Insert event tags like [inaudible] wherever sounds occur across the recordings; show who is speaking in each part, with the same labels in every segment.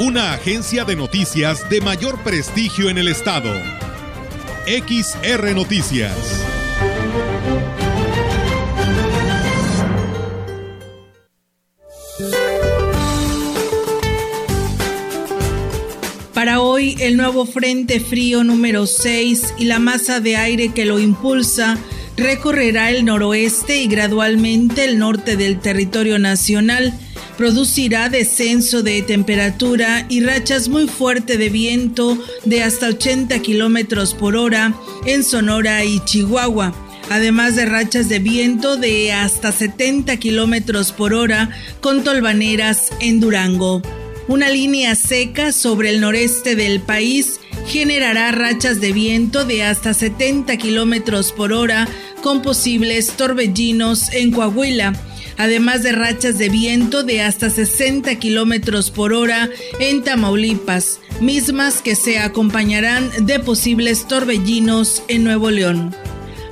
Speaker 1: Una agencia de noticias de mayor prestigio en el estado. XR Noticias.
Speaker 2: Para hoy, el nuevo Frente Frío número 6 y la masa de aire que lo impulsa recorrerá el noroeste y gradualmente el norte del territorio nacional. Producirá descenso de temperatura y rachas muy fuertes de viento de hasta 80 kilómetros por hora en Sonora y Chihuahua además de rachas de viento de hasta 70 kilómetros por hora con tolvaneras en Durango. Una línea seca sobre el noreste del país generará rachas de viento de hasta 70 kilómetros por hora con posibles torbellinos en Coahuila, además de rachas de viento de hasta 60 kilómetros por hora en Tamaulipas, mismas que se acompañarán de posibles torbellinos en Nuevo León.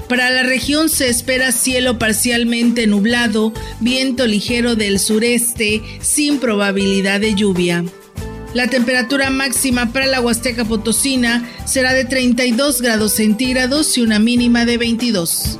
Speaker 2: Para la región se espera cielo parcialmente nublado, viento ligero del sureste, sin probabilidad de lluvia. La temperatura máxima para la Huasteca Potosina será de 32 grados centígrados y una mínima de 22.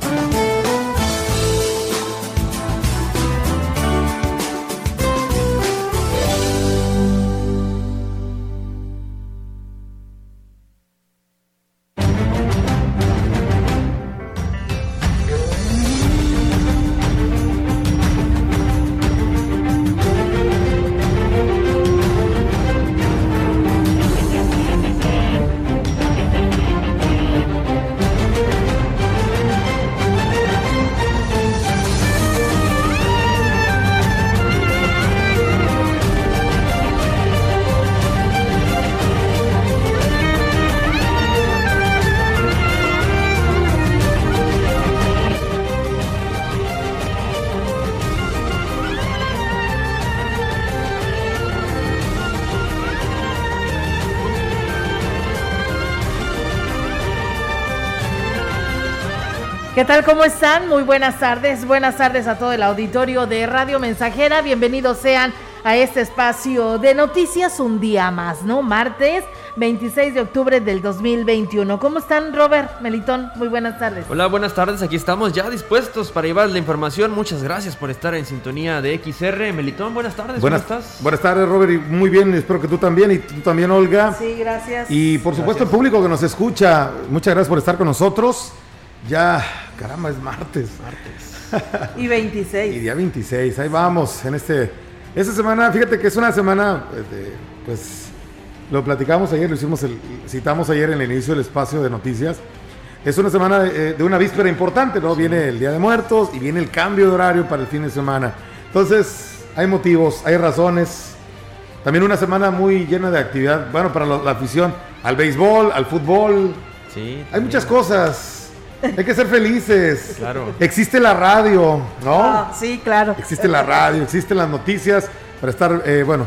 Speaker 3: Tal? ¿Cómo están? Muy buenas tardes. Buenas tardes a todo el auditorio de Radio Mensajera. Bienvenidos sean a este espacio de noticias un día más, ¿no? Martes 26 de octubre del 2021. ¿Cómo están, Robert Melitón? Muy buenas tardes.
Speaker 4: Hola, buenas tardes. Aquí estamos ya dispuestos para llevar la información. Muchas gracias por estar en sintonía de XR. Melitón, buenas tardes.
Speaker 5: Buenas, ¿Cómo estás? Buenas tardes, Robert. Muy bien, espero que tú también y tú también, Olga.
Speaker 3: Sí, gracias.
Speaker 5: Y por supuesto, el público que nos escucha, muchas gracias por estar con nosotros. Ya, caramba, es martes.
Speaker 3: Martes. [laughs] y 26.
Speaker 5: Y día 26, ahí vamos. En este, esta semana, fíjate que es una semana, este, pues, lo platicamos ayer, lo hicimos, el, citamos ayer en el inicio del espacio de noticias. Es una semana de, de una víspera importante, ¿no? Viene el Día de Muertos y viene el cambio de horario para el fin de semana. Entonces, hay motivos, hay razones. También una semana muy llena de actividad, bueno, para la, la afición al béisbol, al fútbol.
Speaker 4: Sí.
Speaker 5: Hay muchas cosas. Hay que ser felices.
Speaker 4: Claro.
Speaker 5: Existe la radio, ¿no?
Speaker 3: Ah, sí, claro.
Speaker 5: Existe la radio, existen las noticias para estar, eh, bueno,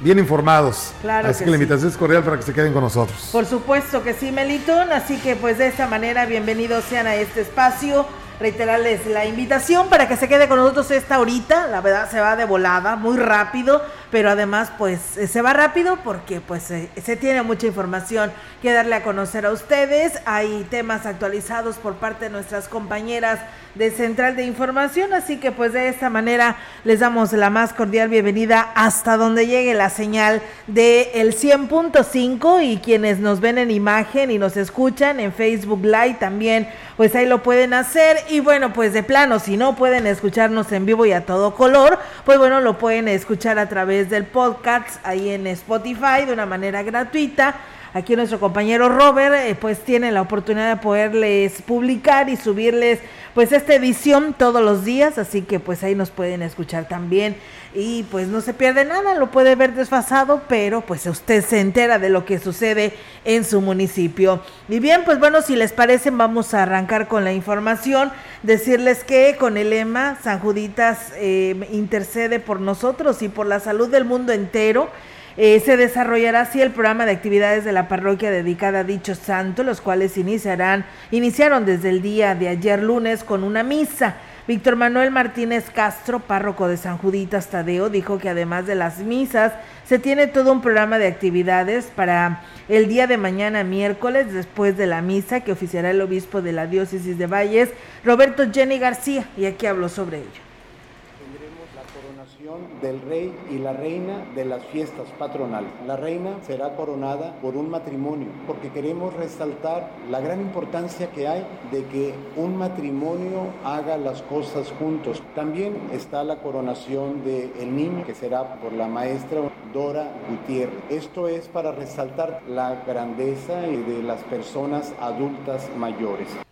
Speaker 5: bien informados.
Speaker 3: Claro
Speaker 5: Así
Speaker 3: que
Speaker 5: que, la
Speaker 3: sí.
Speaker 5: invitación es cordial para que se queden con nosotros.
Speaker 3: Por supuesto que sí, Melitón. Así que pues de esta manera, bienvenidos sean a este espacio. Reiterarles la invitación para que se quede con nosotros esta horita. La verdad se va de volada, muy rápido, pero además pues eh, se va rápido porque pues eh, se tiene mucha información que darle a conocer a ustedes. Hay temas actualizados por parte de nuestras compañeras de Central de Información, así que pues de esta manera les damos la más cordial bienvenida hasta donde llegue la señal de el 100.5 y quienes nos ven en imagen y nos escuchan en Facebook Live también, pues ahí lo pueden hacer. Y bueno, pues de plano, si no pueden escucharnos en vivo y a todo color, pues bueno, lo pueden escuchar a través del podcast ahí en Spotify de una manera gratuita. Aquí nuestro compañero Robert eh, pues tiene la oportunidad de poderles publicar y subirles pues esta edición todos los días, así que pues ahí nos pueden escuchar también y pues no se pierde nada, lo puede ver desfasado, pero pues usted se entera de lo que sucede en su municipio. Y bien, pues bueno, si les parece, vamos a arrancar con la información, decirles que con el lema San Juditas eh, intercede por nosotros y por la salud del mundo entero. Eh, se desarrollará así el programa de actividades de la parroquia dedicada a dicho santo, los cuales iniciarán, iniciaron desde el día de ayer lunes con una misa. Víctor Manuel Martínez Castro, párroco de San Juditas Tadeo, dijo que además de las misas, se tiene todo un programa de actividades para el día de mañana miércoles, después de la misa que oficiará el obispo de la diócesis de Valles, Roberto Jenny García, y aquí habló sobre ello
Speaker 6: del rey y la reina de las fiestas patronales. La reina será coronada por un matrimonio, porque queremos resaltar la gran importancia que hay de que un matrimonio haga las cosas juntos. También está la coronación del el niño, que será por la maestra Dora Gutiérrez. Esto es para resaltar la grandeza de las personas adultas mayores.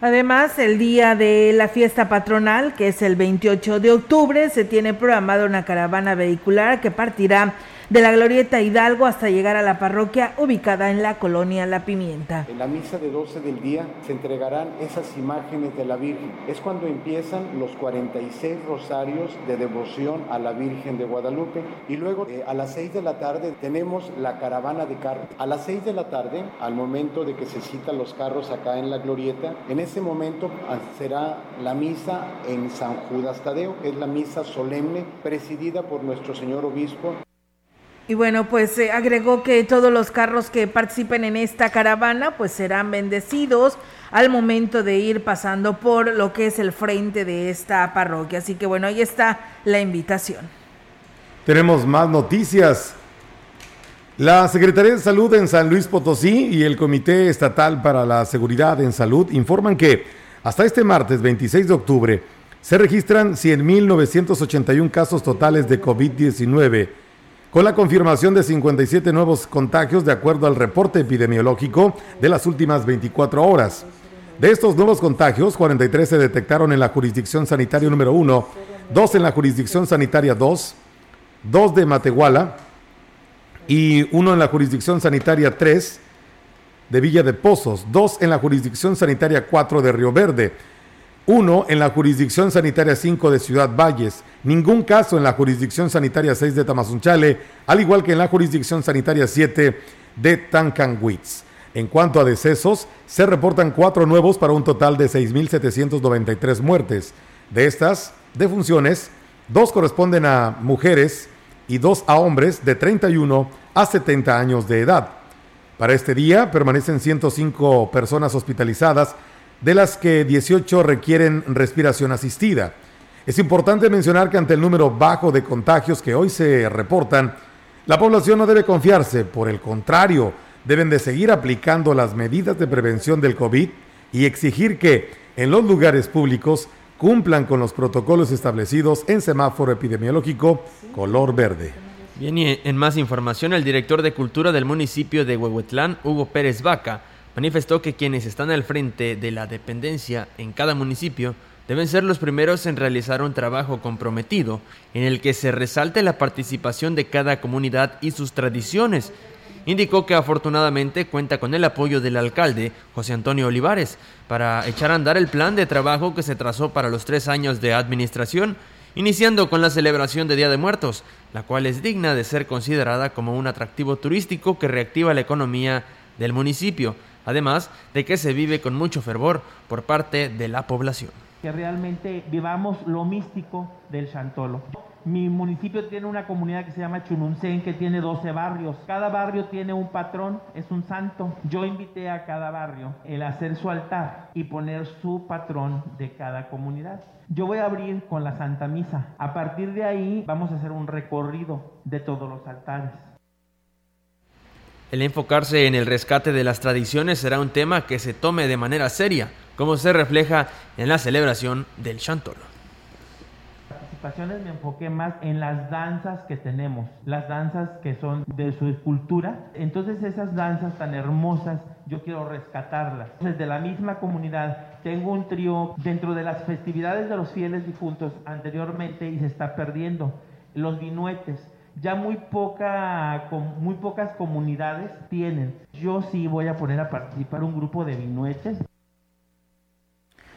Speaker 3: Además, el día de la fiesta patronal, que es el 28 de octubre, se tiene programada una caravana vehicular que partirá de la Glorieta Hidalgo hasta llegar a la parroquia ubicada en la colonia La Pimienta.
Speaker 6: En la misa de 12 del día se entregarán esas imágenes de la Virgen. Es cuando empiezan los 46 rosarios de devoción a la Virgen de Guadalupe y luego eh, a las 6 de la tarde tenemos la caravana de carros. A las 6 de la tarde, al momento de que se citan los carros acá en la Glorieta, en ese momento ah, será la misa en San Judas Tadeo, que es la misa solemne presidida por nuestro señor obispo
Speaker 3: y bueno, pues eh, agregó que todos los carros que participen en esta caravana pues serán bendecidos al momento de ir pasando por lo que es el frente de esta parroquia. Así que bueno, ahí está la invitación.
Speaker 5: Tenemos más noticias. La Secretaría de Salud en San Luis Potosí y el Comité Estatal para la Seguridad en Salud informan que hasta este martes 26 de octubre se registran 100.981 casos totales de COVID-19 con la confirmación de 57 nuevos contagios de acuerdo al reporte epidemiológico de las últimas 24 horas. De estos nuevos contagios, 43 se detectaron en la jurisdicción sanitaria número 1, 2 en la jurisdicción sanitaria 2, 2 de Matehuala y 1 en la jurisdicción sanitaria 3 de Villa de Pozos, 2 en la jurisdicción sanitaria 4 de Río Verde, uno en la jurisdicción sanitaria 5 de Ciudad Valles, ningún caso en la jurisdicción sanitaria 6 de Tamazunchale, al igual que en la jurisdicción sanitaria 7 de Tancanwitz. En cuanto a decesos, se reportan cuatro nuevos para un total de 6.793 muertes. De estas defunciones, dos corresponden a mujeres y dos a hombres de 31 a 70 años de edad. Para este día permanecen 105 personas hospitalizadas, de las que 18 requieren respiración asistida. Es importante mencionar que ante el número bajo de contagios que hoy se reportan, la población no debe confiarse, por el contrario, deben de seguir aplicando las medidas de prevención del COVID y exigir que en los lugares públicos cumplan con los protocolos establecidos en semáforo epidemiológico color verde.
Speaker 4: Bien, y en más información, el director de Cultura del municipio de Huehuetlán, Hugo Pérez Vaca, manifestó que quienes están al frente de la dependencia en cada municipio deben ser los primeros en realizar un trabajo comprometido en el que se resalte la participación de cada comunidad y sus tradiciones. Indicó que afortunadamente cuenta con el apoyo del alcalde, José Antonio Olivares, para echar a andar el plan de trabajo que se trazó para los tres años de administración, iniciando con la celebración de Día de Muertos, la cual es digna de ser considerada como un atractivo turístico que reactiva la economía del municipio además de que se vive con mucho fervor por parte de la población.
Speaker 7: Que realmente vivamos lo místico del Chantolo. Mi municipio tiene una comunidad que se llama Chununcén, que tiene 12 barrios. Cada barrio tiene un patrón, es un santo. Yo invité a cada barrio el hacer su altar y poner su patrón de cada comunidad. Yo voy a abrir con la Santa Misa. A partir de ahí vamos a hacer un recorrido de todos los altares.
Speaker 4: El enfocarse en el rescate de las tradiciones será un tema que se tome de manera seria, como se refleja en la celebración del Chantolo.
Speaker 7: Participaciones me enfoqué más en las danzas que tenemos, las danzas que son de su cultura. Entonces esas danzas tan hermosas yo quiero rescatarlas. Desde la misma comunidad Tengo un trío dentro de las festividades de los fieles difuntos anteriormente y se está perdiendo. Los vinuetes. Ya muy, poca, muy pocas comunidades tienen. Yo sí voy a poner a participar un grupo de vinuetes.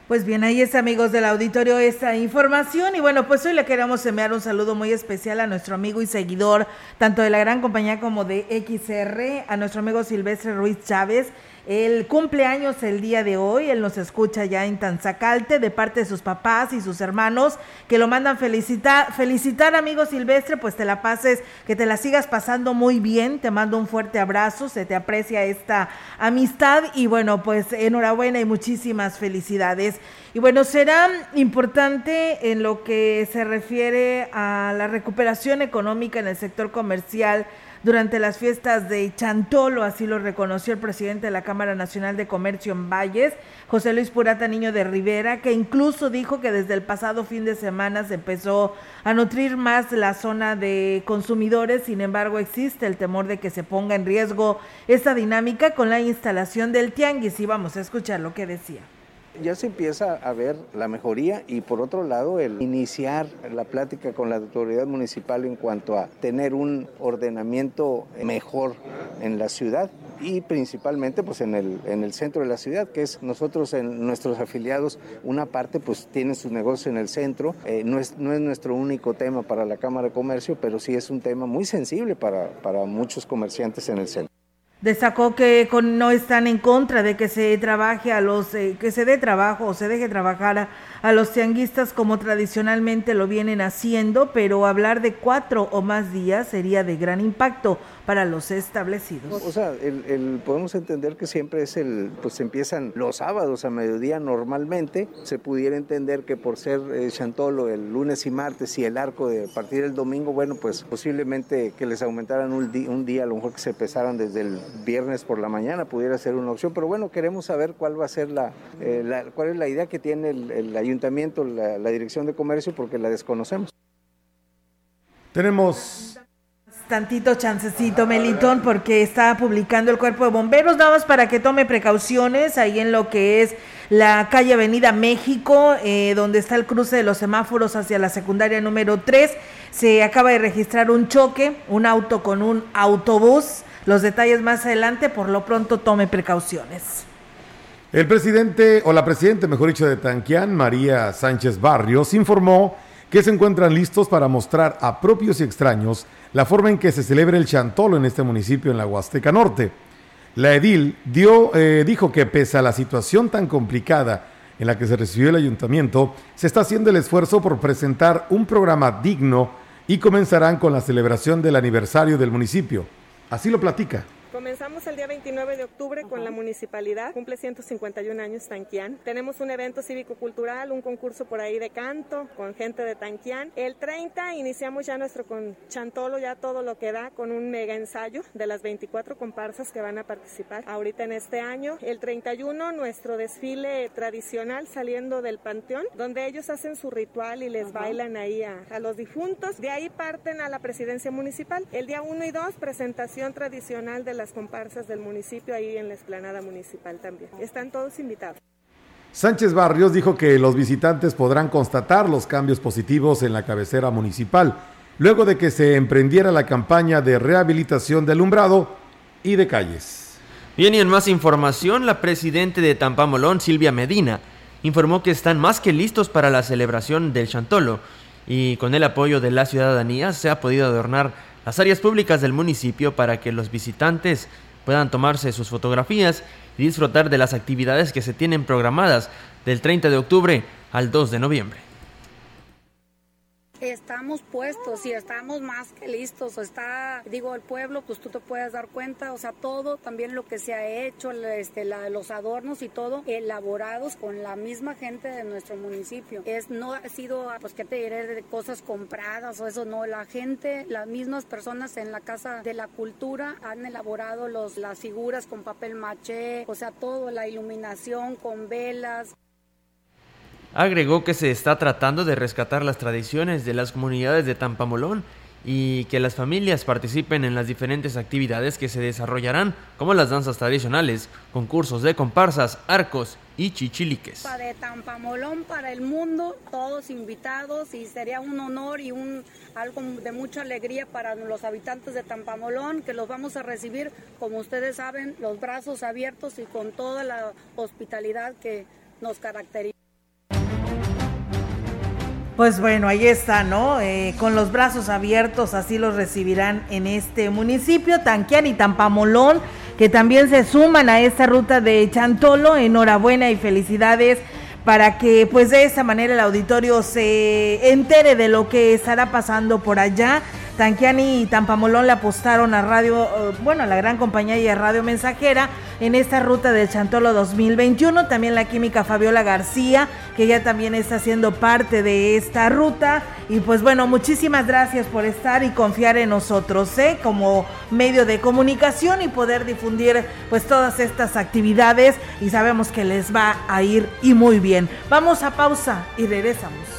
Speaker 3: Pues bien, ahí es amigos del auditorio esta información y bueno, pues hoy le queremos enviar un saludo muy especial a nuestro amigo y seguidor, tanto de la gran compañía como de XR, a nuestro amigo Silvestre Ruiz Chávez, el cumpleaños el día de hoy, él nos escucha ya en Tanzacalte de parte de sus papás y sus hermanos que lo mandan felicitar, felicitar amigo Silvestre, pues te la pases, que te la sigas pasando muy bien, te mando un fuerte abrazo, se te aprecia esta amistad y bueno, pues enhorabuena y muchísimas felicidades. Y bueno, será importante en lo que se refiere a la recuperación económica en el sector comercial durante las fiestas de Chantolo, así lo reconoció el presidente de la Cámara Nacional de Comercio en Valles, José Luis Purata Niño de Rivera, que incluso dijo que desde el pasado fin de semana se empezó a nutrir más la zona de consumidores, sin embargo existe el temor de que se ponga en riesgo esta dinámica con la instalación del tianguis. Y vamos a escuchar lo que decía
Speaker 8: ya se empieza a ver la mejoría y por otro lado el iniciar la plática con la autoridad municipal en cuanto a tener un ordenamiento mejor en la ciudad y principalmente pues en el, en el centro de la ciudad, que es nosotros en nuestros afiliados, una parte pues tiene su negocio en el centro, eh, no, es, no es nuestro único tema para la Cámara de Comercio, pero sí es un tema muy sensible para, para muchos comerciantes en el centro.
Speaker 3: Destacó que no están en contra de que se trabaje a los eh, que se dé trabajo o se deje trabajar a, a los tianguistas como tradicionalmente lo vienen haciendo, pero hablar de cuatro o más días sería de gran impacto para los establecidos.
Speaker 8: O sea, el, podemos entender que siempre es el, pues empiezan los sábados a mediodía normalmente, se pudiera entender que por ser eh, Chantolo el lunes y martes y el arco de partir del domingo, bueno, pues posiblemente que les aumentaran un, un día, a lo mejor que se empezaran desde el viernes por la mañana, pudiera ser una opción, pero bueno, queremos saber cuál va a ser la, eh, cuál es la idea que tiene el, el la, dirección de comercio, porque la desconocemos.
Speaker 5: Tenemos
Speaker 3: tantito chancecito, Melitón, porque está publicando el cuerpo de bomberos, nada más para que tome precauciones ahí en lo que es la calle Avenida México, eh, donde está el cruce de los semáforos hacia la secundaria número 3. Se acaba de registrar un choque, un auto con un autobús. Los detalles más adelante, por lo pronto tome precauciones.
Speaker 5: El presidente, o la presidenta, mejor dicho, de Tanquián, María Sánchez Barrios, informó que se encuentran listos para mostrar a propios y extraños la forma en que se celebra el chantolo en este municipio en la Huasteca Norte. La edil dio, eh, dijo que pese a la situación tan complicada en la que se recibió el ayuntamiento, se está haciendo el esfuerzo por presentar un programa digno y comenzarán con la celebración del aniversario del municipio. Así lo platica.
Speaker 9: Comenzamos el día 29 de octubre con la municipalidad, cumple 151 años Tanquián. Tenemos un evento cívico-cultural, un concurso por ahí de canto con gente de Tanquián. El 30 iniciamos ya nuestro con Chantolo, ya todo lo que da, con un mega ensayo de las 24 comparsas que van a participar ahorita en este año. El 31 nuestro desfile tradicional saliendo del panteón, donde ellos hacen su ritual y les bailan ahí a, a los difuntos. De ahí parten a la presidencia municipal. El día 1 y 2, presentación tradicional de las comparsas del municipio ahí en la explanada municipal también. Están todos invitados.
Speaker 5: Sánchez Barrios dijo que los visitantes podrán constatar los cambios positivos en la cabecera municipal, luego de que se emprendiera la campaña de rehabilitación de alumbrado y de calles.
Speaker 4: Bien, y en más información, la presidenta de Tampamolón, Silvia Medina, informó que están más que listos para la celebración del Chantolo y con el apoyo de la ciudadanía se ha podido adornar las áreas públicas del municipio para que los visitantes puedan tomarse sus fotografías y disfrutar de las actividades que se tienen programadas del 30 de octubre al 2 de noviembre.
Speaker 10: Estamos puestos y estamos más que listos. Está, digo, el pueblo, pues tú te puedes dar cuenta, o sea, todo, también lo que se ha hecho, este, la, los adornos y todo, elaborados con la misma gente de nuestro municipio. Es, no ha sido, pues, ¿qué te diré? De cosas compradas o eso, no. La gente, las mismas personas en la Casa de la Cultura han elaborado los, las figuras con papel maché, o sea, todo, la iluminación con velas.
Speaker 4: Agregó que se está tratando de rescatar las tradiciones de las comunidades de Tampamolón y que las familias participen en las diferentes actividades que se desarrollarán, como las danzas tradicionales, concursos de comparsas, arcos y chichiliques.
Speaker 10: De Tampamolón para el mundo, todos invitados y sería un honor y un algo de mucha alegría para los habitantes de Tampamolón que los vamos a recibir, como ustedes saben, los brazos abiertos y con toda la hospitalidad que nos caracteriza.
Speaker 3: Pues bueno, ahí está, ¿no? Eh, con los brazos abiertos, así los recibirán en este municipio, Tanquián y Tampamolón, que también se suman a esta ruta de Chantolo. Enhorabuena y felicidades para que pues de esa manera el auditorio se entere de lo que estará pasando por allá Tanquiani y Tampamolón le apostaron a Radio, eh, bueno, a la gran compañía y a Radio Mensajera en esta ruta del Chantolo 2021. También la química Fabiola García, que ya también está siendo parte de esta ruta. Y pues bueno, muchísimas gracias por estar y confiar en nosotros, ¿eh? Como medio de comunicación y poder difundir pues todas estas actividades y sabemos que les va a ir y muy bien. Vamos a pausa y regresamos.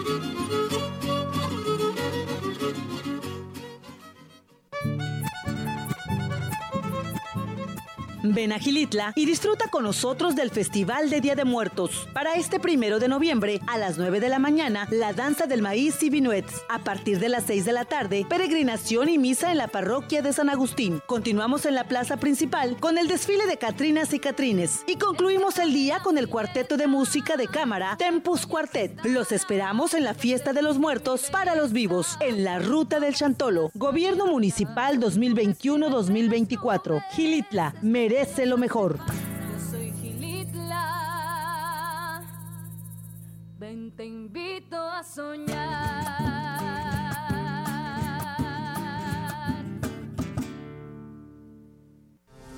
Speaker 11: Ven a Gilitla y disfruta con nosotros del Festival de Día de Muertos. Para este primero de noviembre, a las 9 de la mañana, la danza del maíz y vinuets. A partir de las 6 de la tarde, peregrinación y misa en la parroquia de San Agustín. Continuamos en la plaza principal con el desfile de Catrinas y Catrines. Y concluimos el día con el cuarteto de música de cámara Tempus Quartet. Los esperamos en la fiesta de los muertos para los vivos, en la ruta del Chantolo. Gobierno Municipal 2021-2024. Gilitla, merece lo mejor.
Speaker 12: Yo soy Gilitla, ven te invito a soñar.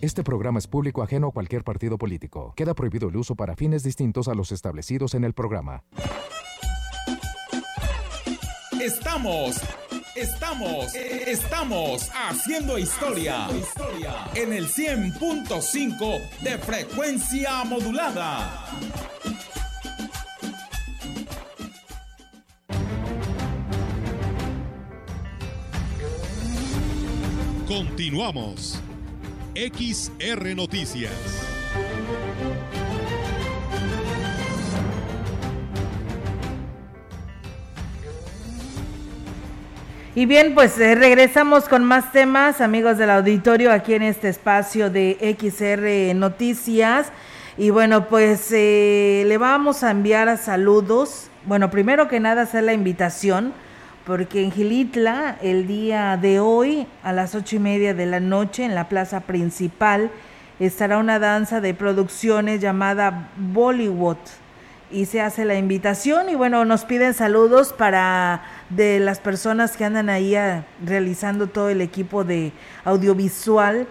Speaker 13: Este programa es público ajeno a cualquier partido político. Queda prohibido el uso para fines distintos a los establecidos en el programa.
Speaker 14: Estamos, estamos, estamos haciendo historia en el 100.5 de frecuencia modulada.
Speaker 1: Continuamos. XR Noticias.
Speaker 3: Y bien, pues eh, regresamos con más temas, amigos del auditorio, aquí en este espacio de XR Noticias. Y bueno, pues eh, le vamos a enviar a saludos. Bueno, primero que nada hacer la invitación porque en Gilitla el día de hoy a las ocho y media de la noche en la plaza principal estará una danza de producciones llamada Bollywood. Y se hace la invitación y bueno nos piden saludos para de las personas que andan ahí ah, realizando todo el equipo de audiovisual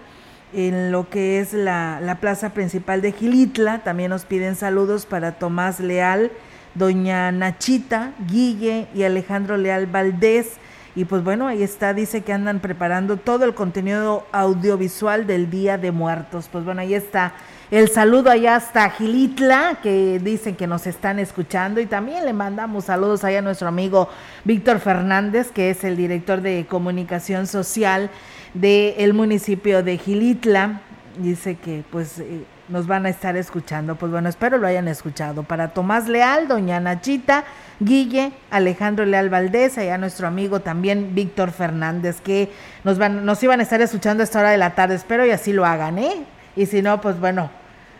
Speaker 3: en lo que es la, la plaza principal de Gilitla. También nos piden saludos para Tomás Leal doña Nachita, Guille y Alejandro Leal Valdés. Y pues bueno, ahí está, dice que andan preparando todo el contenido audiovisual del Día de Muertos. Pues bueno, ahí está el saludo allá hasta Gilitla, que dicen que nos están escuchando. Y también le mandamos saludos allá a nuestro amigo Víctor Fernández, que es el director de comunicación social del municipio de Gilitla dice que pues eh, nos van a estar escuchando. Pues bueno, espero lo hayan escuchado. Para Tomás Leal, doña Nachita, Guille, Alejandro Leal Valdés, allá nuestro amigo también Víctor Fernández, que nos van, nos iban a estar escuchando a esta hora de la tarde. Espero y así lo hagan, ¿eh? Y si no, pues bueno,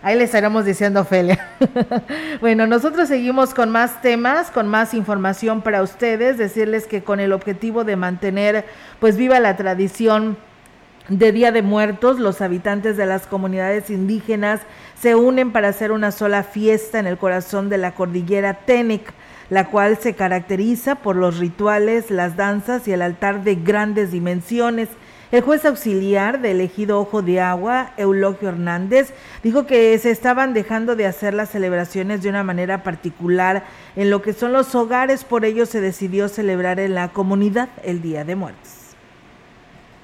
Speaker 3: Ahí le estaremos diciendo Ofelia. [laughs] bueno, nosotros seguimos con más temas, con más información para ustedes, decirles que con el objetivo de mantener pues viva la tradición de Día de Muertos, los habitantes de las comunidades indígenas se unen para hacer una sola fiesta en el corazón de la cordillera Tenec, la cual se caracteriza por los rituales, las danzas y el altar de grandes dimensiones. El juez auxiliar del ejido Ojo de Agua, Eulogio Hernández, dijo que se estaban dejando de hacer las celebraciones de una manera particular en lo que son los hogares, por ello se decidió celebrar en la comunidad el Día de Muertos.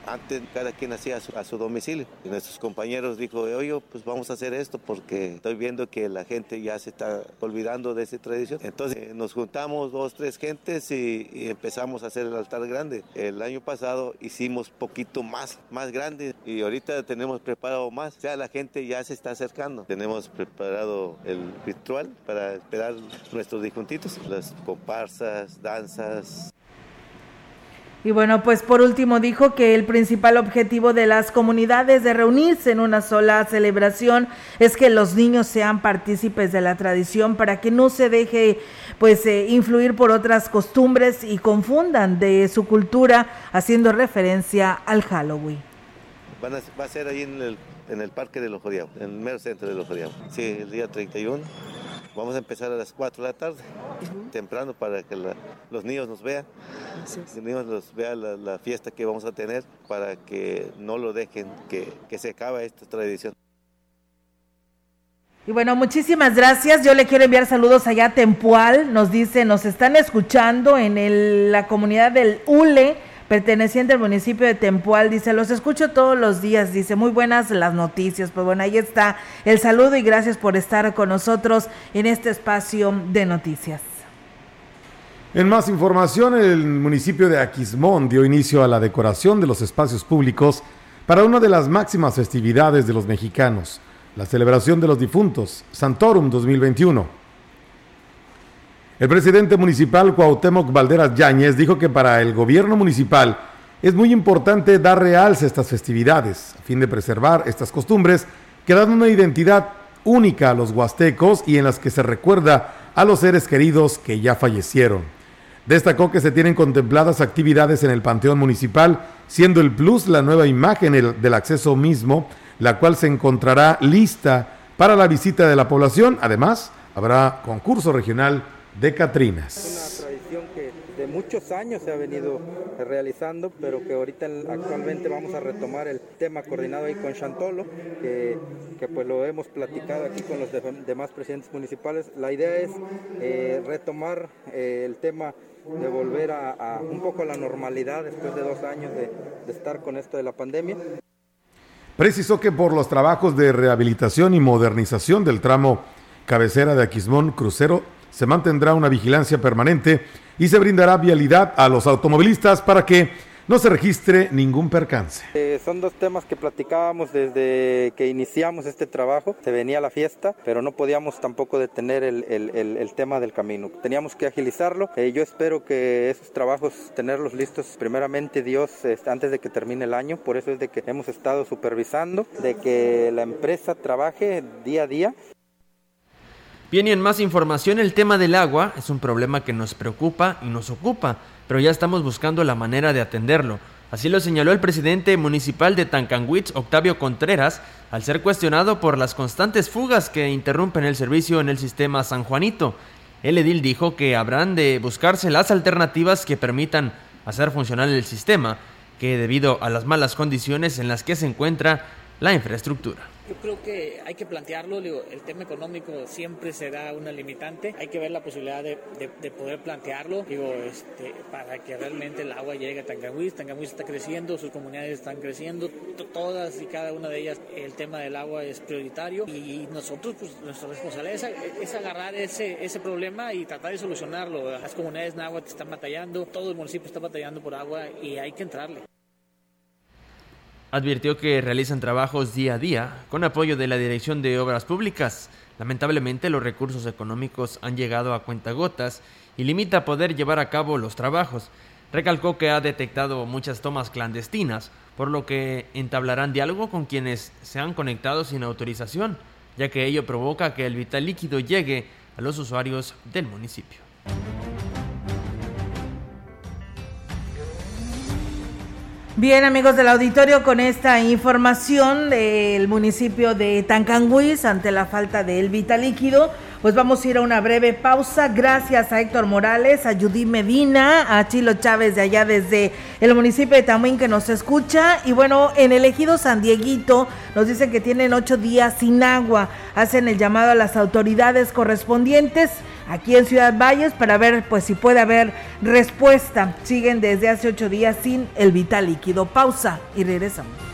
Speaker 15: Antes cada quien hacía a su, domicilio. Y nuestros compañeros dijo, oye, pues vamos a hacer esto porque estoy viendo que la gente ya se está olvidando de esa tradición. Entonces nos juntamos dos, tres gentes y, empezamos a hacer el altar grande. El año pasado hicimos poquito más, más grande y ahorita tenemos preparado más. O sea, la gente ya se está acercando. Tenemos preparado el ritual para esperar nuestros difuntitos, las comparsas, danzas,
Speaker 3: y bueno, pues por último dijo que el principal objetivo de las comunidades de reunirse en una sola celebración es que los niños sean partícipes de la tradición para que no se deje pues eh, influir por otras costumbres y confundan de su cultura haciendo referencia al Halloween.
Speaker 15: va a ser ahí en el, en el Parque de los Jodiados, en el mero centro de los Jodiados. Sí, el día 31 Vamos a empezar a las 4 de la tarde, temprano, para que los niños nos vean. Los niños nos vean la, fiesta que vamos a tener para que no lo dejen, que, se acabe esta tradición.
Speaker 3: Y bueno, muchísimas gracias. Yo le quiero enviar saludos allá a Tempual. Nos dice, nos están escuchando en la comunidad del ULE perteneciente al municipio de Tempual, dice, los escucho todos los días, dice, muy buenas las noticias. Pues bueno, ahí está el saludo y gracias por estar con nosotros en este espacio de noticias.
Speaker 5: En más información, el municipio de Aquismón dio inicio a la decoración de los espacios públicos para una de las máximas festividades de los mexicanos, la celebración de los difuntos, Santorum 2021. El presidente municipal Cuauhtémoc Valderas Yáñez dijo que para el gobierno municipal es muy importante dar realce a estas festividades a fin de preservar estas costumbres que dan una identidad única a los huastecos y en las que se recuerda a los seres queridos que ya fallecieron. Destacó que se tienen contempladas actividades en el Panteón Municipal, siendo el plus la nueva imagen del acceso mismo, la cual se encontrará lista para la visita de la población. Además, habrá concurso regional de Catrinas.
Speaker 16: Es una tradición que de muchos años se ha venido realizando, pero que ahorita actualmente vamos a retomar el tema coordinado ahí con Chantolo, que, que pues lo hemos platicado aquí con los demás presidentes municipales. La idea es eh, retomar eh, el tema de volver a, un poco a la normalidad después de dos años de, de estar con esto de la pandemia.
Speaker 5: Precisó que por los trabajos de rehabilitación y modernización del tramo cabecera de Aquismón Crucero se mantendrá una vigilancia permanente y se brindará vialidad a los automovilistas para que no se registre ningún percance.
Speaker 16: Eh, son dos temas que platicábamos desde que iniciamos este trabajo. Se venía la fiesta, pero no podíamos tampoco detener el, el, tema del camino. Teníamos que agilizarlo. Eh, yo espero que esos trabajos tenerlos listos primeramente Dios este, antes de que termine el año. Por eso es de que hemos estado supervisando, de que la empresa trabaje día a día
Speaker 4: Bien, y en más información, el tema del agua es un problema que nos preocupa y nos ocupa, pero ya estamos buscando la manera de atenderlo. Así lo señaló el presidente municipal de Tancanwitz, Octavio Contreras, al ser cuestionado por las constantes fugas que interrumpen el servicio en el sistema San Juanito. El edil dijo que habrán de buscarse las alternativas que permitan hacer funcionar el sistema, que debido a las malas condiciones en las que se encuentra la infraestructura.
Speaker 17: Yo creo que hay que plantearlo, digo, el tema económico siempre será una limitante, hay que ver la posibilidad de, de, poder plantearlo, digo, este, para que realmente el agua llegue a Tangahuiz, Tangahuiz está creciendo, sus comunidades están creciendo, todas y cada una de ellas el tema del agua es prioritario y nosotros, pues nuestra responsabilidad es, agarrar ese, ese problema y tratar de solucionarlo. Las comunidades náhuatl están batallando, todo el municipio está batallando por agua y hay que entrarle.
Speaker 4: Advirtió que realizan trabajos día a día con apoyo de la Dirección de Obras Públicas. Lamentablemente los recursos económicos han llegado a cuentagotas y limita poder llevar a cabo los trabajos. Recalcó que ha detectado muchas tomas clandestinas, por lo que entablarán diálogo con quienes se han conectado sin autorización, ya que ello provoca que el vital líquido llegue a los usuarios del municipio.
Speaker 3: Bien, amigos del auditorio, con esta información del municipio de Tancanguis ante la falta del vital líquido, pues vamos a ir a una breve pausa. Gracias a Héctor Morales, a Judy Medina, a Chilo Chávez de allá desde el municipio de Tamuín que nos escucha. Y bueno, en el ejido San Dieguito nos dicen que tienen ocho días sin agua. Hacen el llamado a las autoridades correspondientes aquí en Ciudad Valles para ver pues si puede haber respuesta. Siguen desde hace ocho días sin el vital líquido. Pausa y regresamos.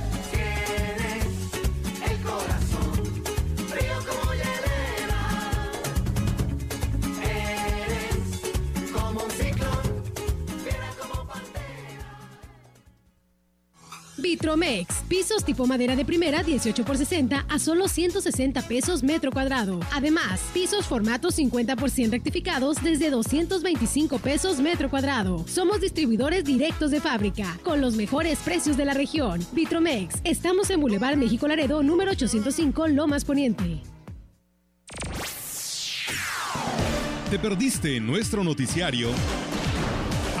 Speaker 18: Vitromex, pisos tipo madera de primera 18 por 60 a solo 160 pesos metro cuadrado. Además, pisos formato 50 por 100 rectificados desde 225 pesos metro cuadrado. Somos distribuidores directos de fábrica, con los mejores precios de la región. Vitromex, estamos en Boulevard México Laredo, número 805, Lomas Poniente.
Speaker 1: ¿Te perdiste nuestro noticiario?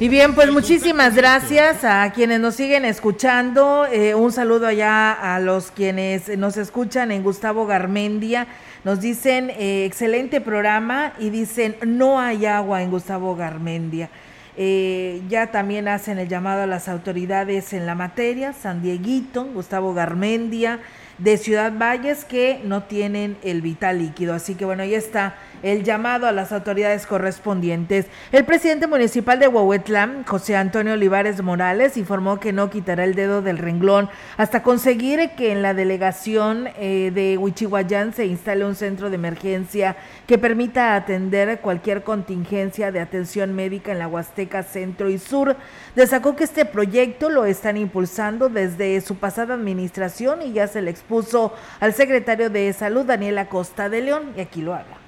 Speaker 3: Y bien, pues muchísimas gracias a quienes nos siguen escuchando. Eh, un saludo allá a los quienes nos escuchan en Gustavo Garmendia. Nos dicen eh, excelente programa y dicen no hay agua en Gustavo Garmendia. Eh, ya también hacen el llamado a las autoridades en la materia, San Dieguito, Gustavo Garmendia, de Ciudad Valles, que no tienen el vital líquido. Así que bueno, ahí está el llamado a las autoridades correspondientes. El presidente municipal de Huehuetlán, José Antonio Olivares Morales, informó que no quitará el dedo del renglón hasta conseguir que en la delegación eh, de Huichihuayán se instale un centro de emergencia que permita atender cualquier contingencia de atención médica en la Huasteca Centro y Sur. Destacó que este proyecto lo están impulsando desde su pasada administración y ya se le expuso al secretario de Salud, Daniel Acosta de León, y aquí lo habla.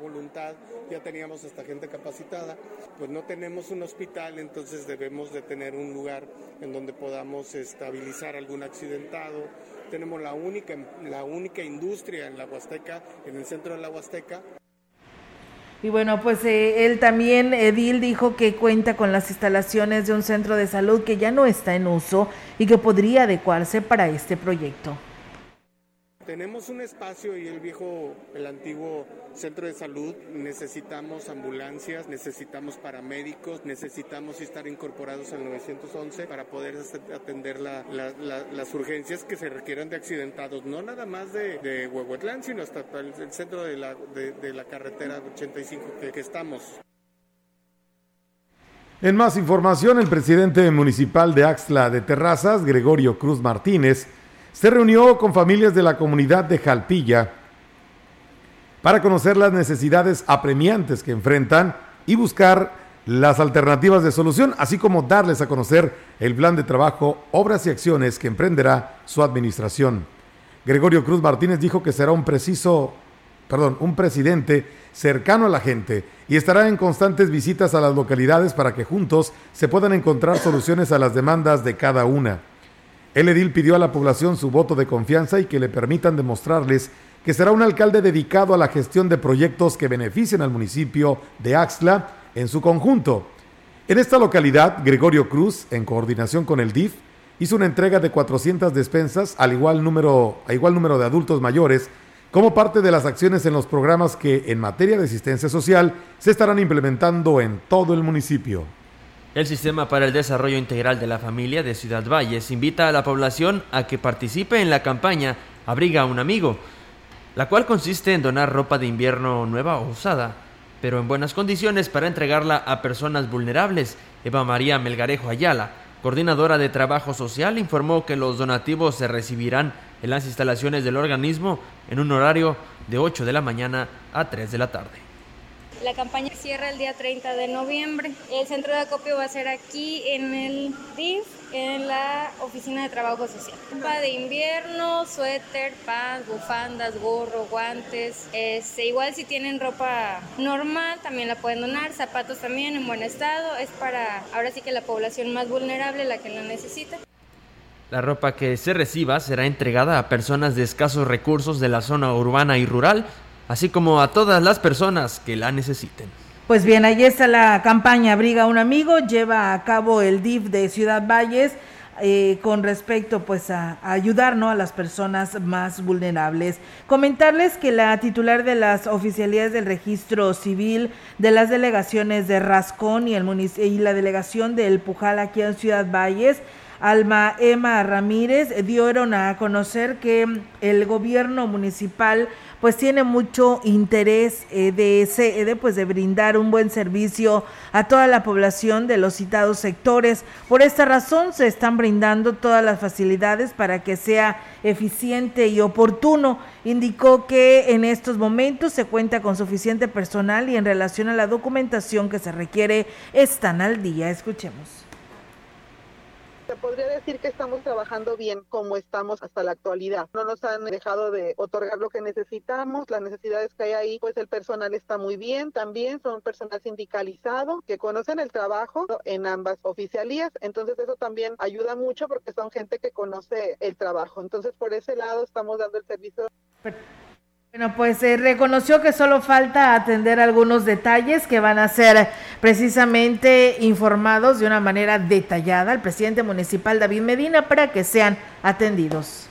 Speaker 19: Voluntad, ya teníamos esta gente capacitada, pues no tenemos un hospital, entonces debemos de tener un lugar en donde podamos estabilizar algún accidentado. Tenemos la única, la única industria en la Huasteca, en el centro de la Huasteca,
Speaker 3: y bueno, pues eh, él también, Edil, dijo que cuenta con las instalaciones de un centro de salud que ya no está en uso y que podría adecuarse para este proyecto.
Speaker 19: Tenemos un espacio y el viejo, el antiguo centro de salud, necesitamos ambulancias, necesitamos paramédicos, necesitamos estar incorporados al 911 para poder atender las urgencias que se requieran de accidentados, no nada más de, de Huehuetlán, sino hasta el, centro de la, de, la carretera 85 que, que estamos.
Speaker 5: En más información, el presidente municipal de Axla de Terrazas, Gregorio Cruz Martínez, se reunió con familias de la comunidad de Jalpilla para conocer las necesidades apremiantes que enfrentan y buscar las alternativas de solución, así como darles a conocer el plan de trabajo, obras y acciones que emprenderá su administración. Gregorio Cruz Martínez dijo que será un preciso, perdón, un presidente cercano a la gente y estará en constantes visitas a las localidades para que juntos se puedan encontrar soluciones a las demandas de cada una. El edil pidió a la población su voto de confianza y que le permitan demostrarles que será un alcalde dedicado a la gestión de proyectos que beneficien al municipio de Axla en su conjunto. En esta localidad, Gregorio Cruz, en coordinación con el DIF, hizo una entrega de 400 despensas al igual número, a igual número de adultos mayores como parte de las acciones en los programas que en materia de asistencia social se estarán implementando en todo el municipio.
Speaker 4: El Sistema para el Desarrollo Integral de la Familia de Ciudad Valles invita a la población a que participe en la campaña Abriga a un amigo, la cual consiste en donar ropa de invierno nueva o usada, pero en buenas condiciones para entregarla a personas vulnerables. Eva María Melgarejo Ayala, coordinadora de Trabajo Social, informó que los donativos se recibirán en las instalaciones del organismo en un horario de 8 de la mañana a 3 de la tarde.
Speaker 20: La campaña cierra el día 30 de noviembre. El centro de acopio va a ser aquí en el DIF, en la Oficina de Trabajo Social. Ropa de invierno, suéter, pants, bufandas, gorro, guantes. Este, igual si tienen ropa normal, también la pueden donar. Zapatos también en buen estado. Es para ahora sí que la población más vulnerable, la que la necesita.
Speaker 4: La ropa que se reciba será entregada a personas de escasos recursos de la zona urbana y rural así como a todas las personas que la necesiten.
Speaker 3: Pues bien, ahí está la campaña Abriga un amigo, lleva a cabo el DIF de Ciudad Valles. Eh, con respecto pues a, ayudar ¿no? a las personas más vulnerables. Comentarles que la titular de las oficialidades del registro civil de las delegaciones de Rascón y, el y la delegación del Pujal aquí en Ciudad Valles Alma Emma Ramírez dieron a conocer que el gobierno municipal pues tiene mucho interés eh, de, ese, de, pues, de brindar un buen servicio a toda la población de los citados sectores. Por esta razón se están brindando todas las facilidades para que sea eficiente y oportuno. Indicó que en estos momentos se cuenta con suficiente personal y en relación a la documentación que se requiere están al día. Escuchemos
Speaker 21: se podría decir que estamos trabajando bien como estamos hasta la actualidad. No nos han dejado de otorgar lo que necesitamos, las necesidades que hay ahí, pues el personal está muy bien también, son personal sindicalizado que conocen el trabajo en ambas oficialías, entonces eso también ayuda mucho porque son gente que conoce el trabajo. Entonces por ese lado estamos dando el servicio.
Speaker 3: Bueno, pues se reconoció que solo falta atender algunos detalles que van a ser precisamente informados de una manera detallada al presidente municipal David Medina para que sean atendidos.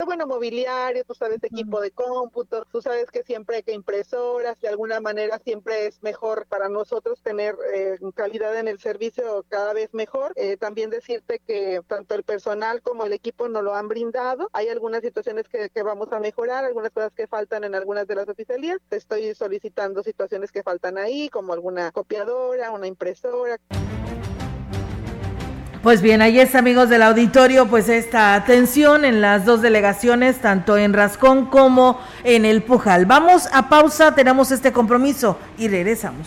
Speaker 21: Bueno, bueno, mobiliario, tú sabes, equipo de cómputo, tú sabes que siempre hay que impresoras, de alguna manera siempre es mejor para nosotros tener eh, calidad en el servicio cada vez mejor. Eh, también decirte que tanto el personal como el equipo nos lo han brindado. Hay algunas situaciones que, que vamos a mejorar, algunas cosas que faltan en algunas de las oficialías. Estoy solicitando situaciones que faltan ahí, como alguna copiadora, una impresora.
Speaker 3: Pues bien, ahí es amigos del auditorio, pues esta atención en las dos delegaciones, tanto en Rascón como en el Pujal. Vamos a pausa, tenemos este compromiso y regresamos.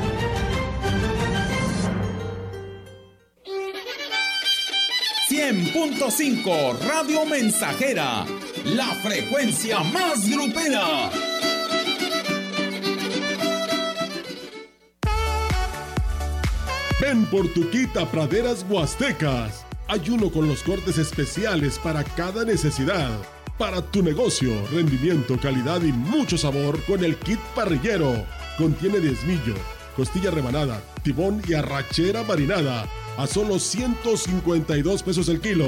Speaker 14: 100.5 Radio Mensajera, la frecuencia más grupera.
Speaker 22: Ven por tu kit a Praderas Huastecas. Hay uno con los cortes especiales para cada necesidad. Para tu negocio, rendimiento, calidad y mucho sabor con el kit parrillero. Contiene desmillo, costilla rebanada, tibón y arrachera marinada a solo 152 pesos el kilo.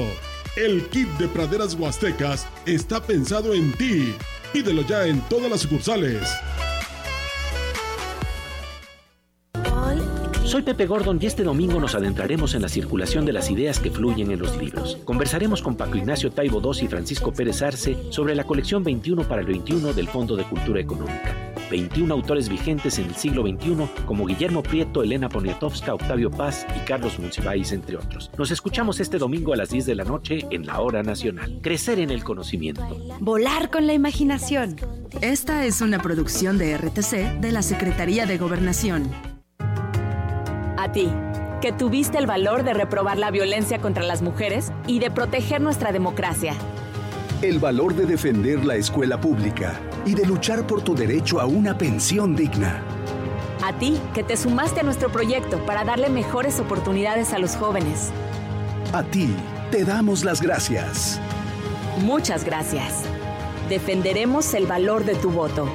Speaker 22: El kit de praderas huastecas está pensado en ti. Pídelo ya en todas las sucursales.
Speaker 23: Soy Pepe Gordon y este domingo nos adentraremos en la circulación de las ideas que fluyen en los libros. Conversaremos con Paco Ignacio Taibo II y Francisco Pérez Arce sobre la colección 21 para el 21 del Fondo de Cultura Económica. 21 autores vigentes en el siglo XXI como Guillermo Prieto, Elena Poniatowska, Octavio Paz y Carlos Monsiváis, entre otros. Nos escuchamos este domingo a las 10 de la noche en la Hora Nacional. Crecer en el conocimiento.
Speaker 24: Volar con la imaginación. Esta es una producción de RTC de la Secretaría de Gobernación.
Speaker 25: A ti, que tuviste el valor de reprobar la violencia contra las mujeres y de proteger nuestra democracia.
Speaker 26: El valor de defender la escuela pública y de luchar por tu derecho a una pensión digna.
Speaker 25: A ti, que te sumaste a nuestro proyecto para darle mejores oportunidades a los jóvenes.
Speaker 26: A ti, te damos las gracias.
Speaker 25: Muchas gracias. Defenderemos el valor de tu voto.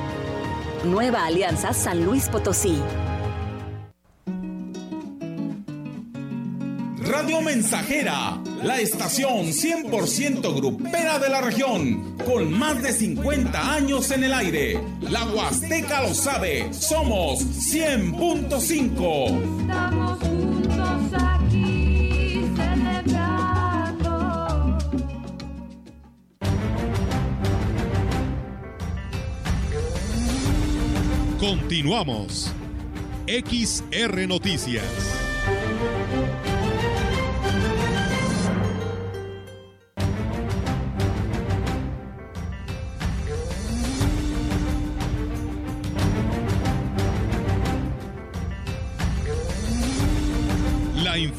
Speaker 25: Nueva Alianza San Luis Potosí.
Speaker 14: Radio Mensajera, la estación 100% grupera de la región, con más de 50 años en el aire. La Huasteca lo sabe, somos 100.5.
Speaker 12: Estamos juntos aquí celebrando.
Speaker 1: Continuamos. XR Noticias.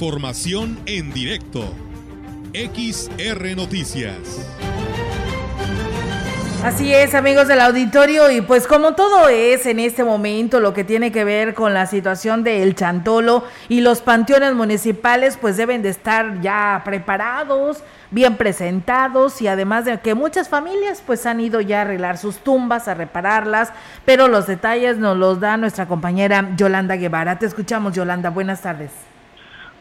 Speaker 1: Información en directo. XR Noticias.
Speaker 3: Así es, amigos del auditorio, y pues como todo es en este momento lo que tiene que ver con la situación del Chantolo y los panteones municipales, pues deben de estar ya preparados, bien presentados y además de que muchas familias pues han ido ya a arreglar sus tumbas, a repararlas, pero los detalles nos los da nuestra compañera Yolanda Guevara. Te escuchamos, Yolanda. Buenas tardes.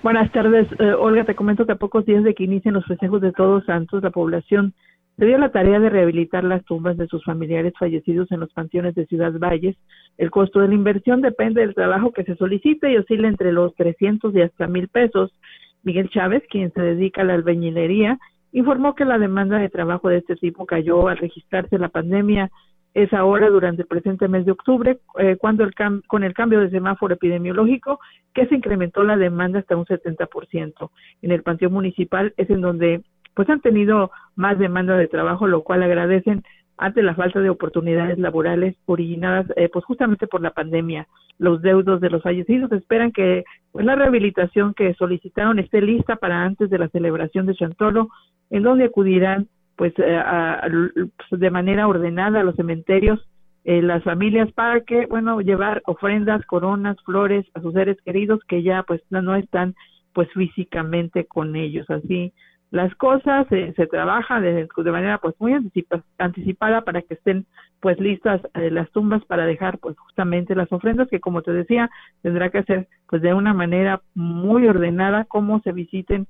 Speaker 27: Buenas tardes, eh, Olga. Te comento que a pocos días de que inicien los festejos de Todos Santos, la población se dio la tarea de rehabilitar las tumbas de sus familiares fallecidos en los panteones de Ciudad Valles. El costo de la inversión depende del trabajo que se solicite y oscila entre los 300 y hasta mil pesos. Miguel Chávez, quien se dedica a la albañilería, informó que la demanda de trabajo de este tipo cayó al registrarse la pandemia. Es ahora, durante el presente mes de octubre, eh, cuando el cam- con el cambio de semáforo epidemiológico, que se incrementó la demanda hasta un 70%. En el panteón municipal es en donde pues han tenido más demanda de trabajo, lo cual agradecen ante la falta de oportunidades laborales originadas eh, pues justamente por la pandemia. Los deudos de los fallecidos esperan que pues, la rehabilitación que solicitaron esté lista para antes de la celebración de Chantolo, en donde acudirán pues, eh, pues de manera ordenada a los cementerios eh, las familias para que bueno llevar ofrendas, coronas, flores a sus seres queridos que ya pues no están pues físicamente con ellos así las cosas, se trabaja de, manera pues muy anticipada para que estén pues listas eh, las tumbas para dejar pues justamente las ofrendas que como te decía tendrá que hacer pues de una manera muy ordenada como se visiten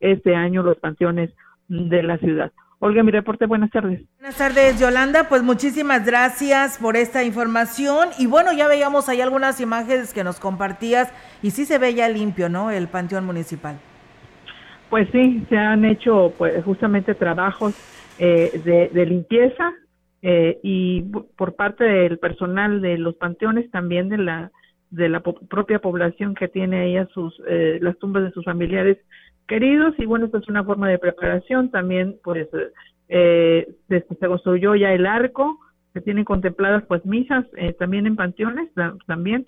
Speaker 27: este año los panteones de la ciudad. Olga, mi reporte, buenas tardes.
Speaker 3: Buenas tardes, Yolanda, pues muchísimas gracias por esta información y bueno, ya veíamos ahí algunas imágenes que nos compartías y sí se ve ya limpio, ¿no? El panteón municipal.
Speaker 27: Pues sí, se han hecho pues, justamente trabajos eh, de, limpieza eh, y por parte del personal de los panteones también de la de la propia población que tiene ahí a sus eh, las tumbas de sus familiares queridos y bueno esto es una forma de preparación también pues eh, se construyó ya el arco se tienen contempladas pues misas también en panteones también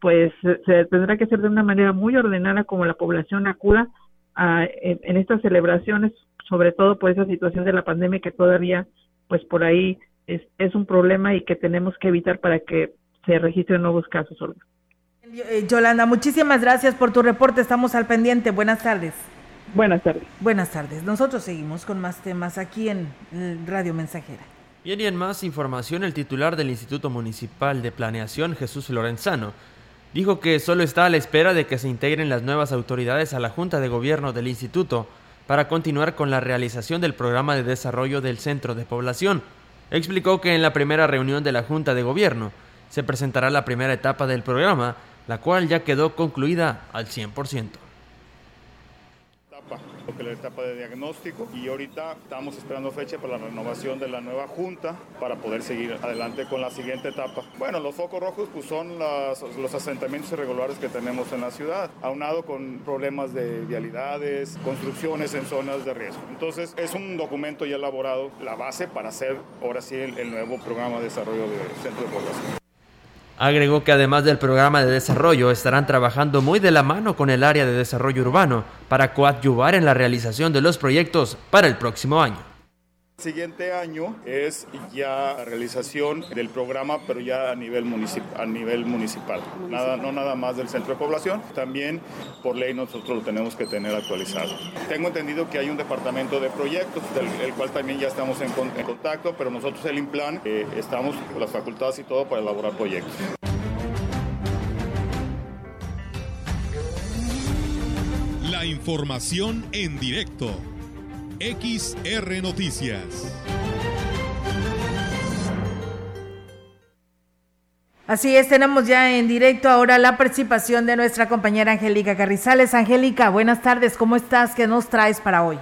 Speaker 27: pues se tendrá que hacer de una manera muy ordenada como la población acuda en, estas celebraciones, sobre todo por esa situación de la pandemia que todavía, pues por ahí es, es un problema y que tenemos que evitar para que se registren nuevos casos.
Speaker 3: Eh, Yolanda, muchísimas gracias por tu reporte. Estamos al pendiente. Buenas tardes.
Speaker 27: Buenas tardes.
Speaker 3: Buenas tardes. Nosotros seguimos con más temas aquí en Radio Mensajera.
Speaker 4: Bien, y en más información, el titular del Instituto Municipal de Planeación, Jesús Lorenzano, dijo que solo está a la espera de que se integren las nuevas autoridades a la Junta de Gobierno del Instituto para continuar con la realización del programa de desarrollo del centro de población. Explicó que en la primera reunión de la Junta de Gobierno se presentará la primera etapa del programa, la cual ya quedó concluida al 100%
Speaker 28: lo que es la etapa de diagnóstico y ahorita estamos esperando fecha para la renovación de la nueva junta para poder seguir adelante con la siguiente etapa. Bueno, los focos rojos pues son los asentamientos irregulares que tenemos en la ciudad, aunado con problemas de vialidades, construcciones en zonas de riesgo. Entonces es un documento ya elaborado, la base para hacer ahora sí el, el nuevo programa de desarrollo del centro de población.
Speaker 4: Agregó que además del programa de desarrollo estarán trabajando muy de la mano con el área de desarrollo urbano para coadyuvar en la realización de los proyectos para el próximo año.
Speaker 28: Siguiente año es ya realización del programa, pero ya a nivel, municipal, a nivel municipal. Nada, no nada más del centro de población, también por ley nosotros lo tenemos que tener actualizado. Tengo entendido que hay un departamento de proyectos, del cual también ya estamos en, contacto, pero nosotros el IMPLAN eh, estamos con las facultades y todo para elaborar proyectos.
Speaker 1: La información en directo XR Noticias.
Speaker 3: Así es, tenemos ya en directo ahora la participación de nuestra compañera Angélica Carrizales. Angélica, buenas tardes, ¿cómo estás? ¿Qué nos traes para hoy?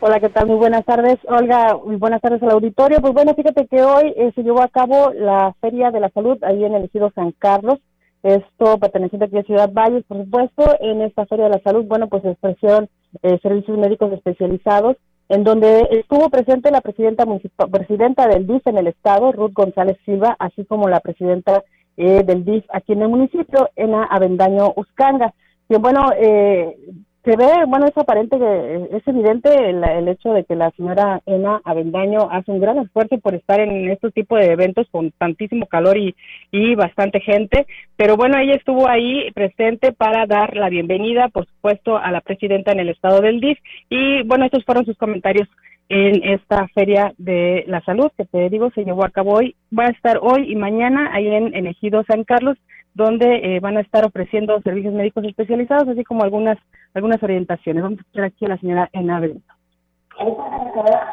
Speaker 29: Hola, ¿qué tal? Muy buenas tardes, Olga. Muy buenas tardes al auditorio. Pues bueno, fíjate que hoy eh, se llevó a cabo la Feria de la Salud ahí en el Ejido San Carlos. Esto perteneciente aquí a Ciudad Valles, por supuesto. En esta Feria de la Salud, bueno, pues ofrecieron eh, servicios médicos especializados, en donde estuvo presente la presidenta presidenta del DIF en el estado, Ruth González Silva, así como la presidenta eh, del DIF aquí en el municipio, Ena Avendaño Uscanga. Y bueno, eh, se ve, bueno, es aparente que es evidente el, hecho de que la señora Ena Avendaño hace un gran esfuerzo por estar en estos tipos de eventos con tantísimo calor y, y bastante gente, pero bueno, ella estuvo ahí presente para dar la bienvenida, por supuesto, a la presidenta en el estado del DIF y bueno, estos fueron sus comentarios en esta feria de la salud que te digo se llevó a cabo hoy, va a estar hoy y mañana ahí en, en Ejido San Carlos donde eh, van a estar ofreciendo servicios médicos especializados, así como algunas algunas orientaciones. Vamos a escuchar aquí a la señora Ena Benito.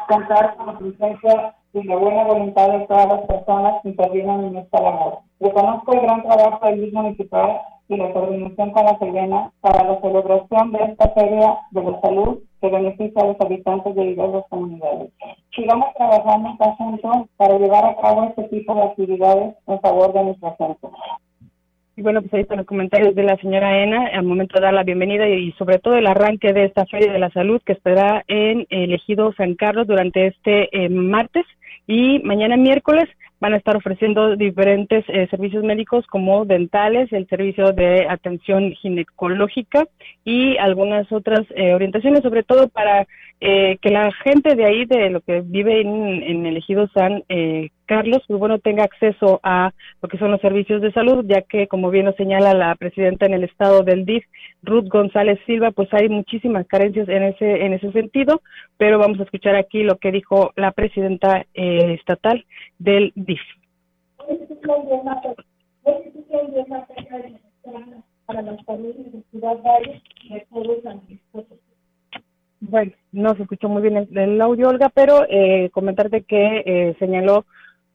Speaker 30: contar con la presencia y la buena voluntad de todas las personas que intervienen en esta labor. Reconozco el gran trabajo del mismo municipal y la coordinación con la Selena para la celebración de esta feria de la salud que beneficia a los habitantes de diversas comunidades. Sigamos trabajando conjunto para llevar a cabo este tipo de actividades en favor de nuestra gente.
Speaker 29: Y bueno, pues ahí están los comentarios de la señora Ena. Al momento de dar la bienvenida y sobre todo el arranque de esta Feria de la Salud que estará en el Ejido San Carlos durante este eh, martes y mañana miércoles van a estar ofreciendo diferentes eh, servicios médicos como dentales, el servicio de atención ginecológica y algunas otras eh, orientaciones, sobre todo para eh, que la gente de ahí, de lo que vive en, en el ejido San Carlos, pues bueno, tenga acceso a lo que son los servicios de salud, ya que, como bien lo señala la presidenta en el estado del DIF, Ruth González Silva, pues hay muchísimas carencias en ese, en ese sentido, pero vamos a escuchar aquí lo que dijo la presidenta estatal del DIF. Bueno, no se escuchó muy bien el, audio, Olga, pero eh, comentarte que eh, señaló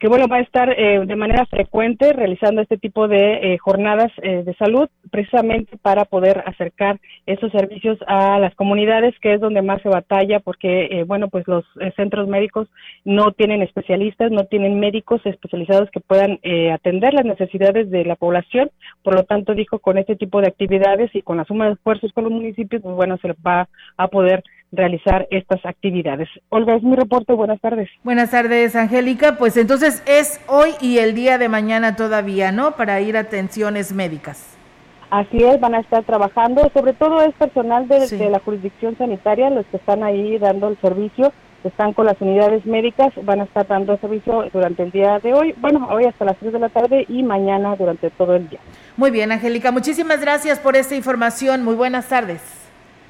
Speaker 29: que bueno, va a estar eh, de manera frecuente realizando este tipo de eh, jornadas eh, de salud, precisamente para poder acercar esos servicios a las comunidades, que es donde más se batalla, porque bueno, pues los centros médicos no tienen especialistas, no tienen médicos especializados que puedan atender las necesidades de la población, por lo tanto dijo con este tipo de actividades y con la suma de esfuerzos con los municipios, pues bueno, se va a poder realizar estas actividades. Olga, es mi reporte. Buenas tardes.
Speaker 3: Buenas tardes, Angélica. Pues entonces es hoy y el día de mañana todavía, ¿no? Para ir a atenciones médicas.
Speaker 29: Así es, van a estar trabajando. Sobre todo es personal de, la jurisdicción sanitaria, los que están ahí dando el servicio están con las unidades médicas, van a estar dando servicio durante el día de hoy, bueno, hoy hasta las 3 de la tarde y mañana durante todo el día.
Speaker 3: Muy bien, Angélica, muchísimas gracias por esta información. Muy buenas tardes.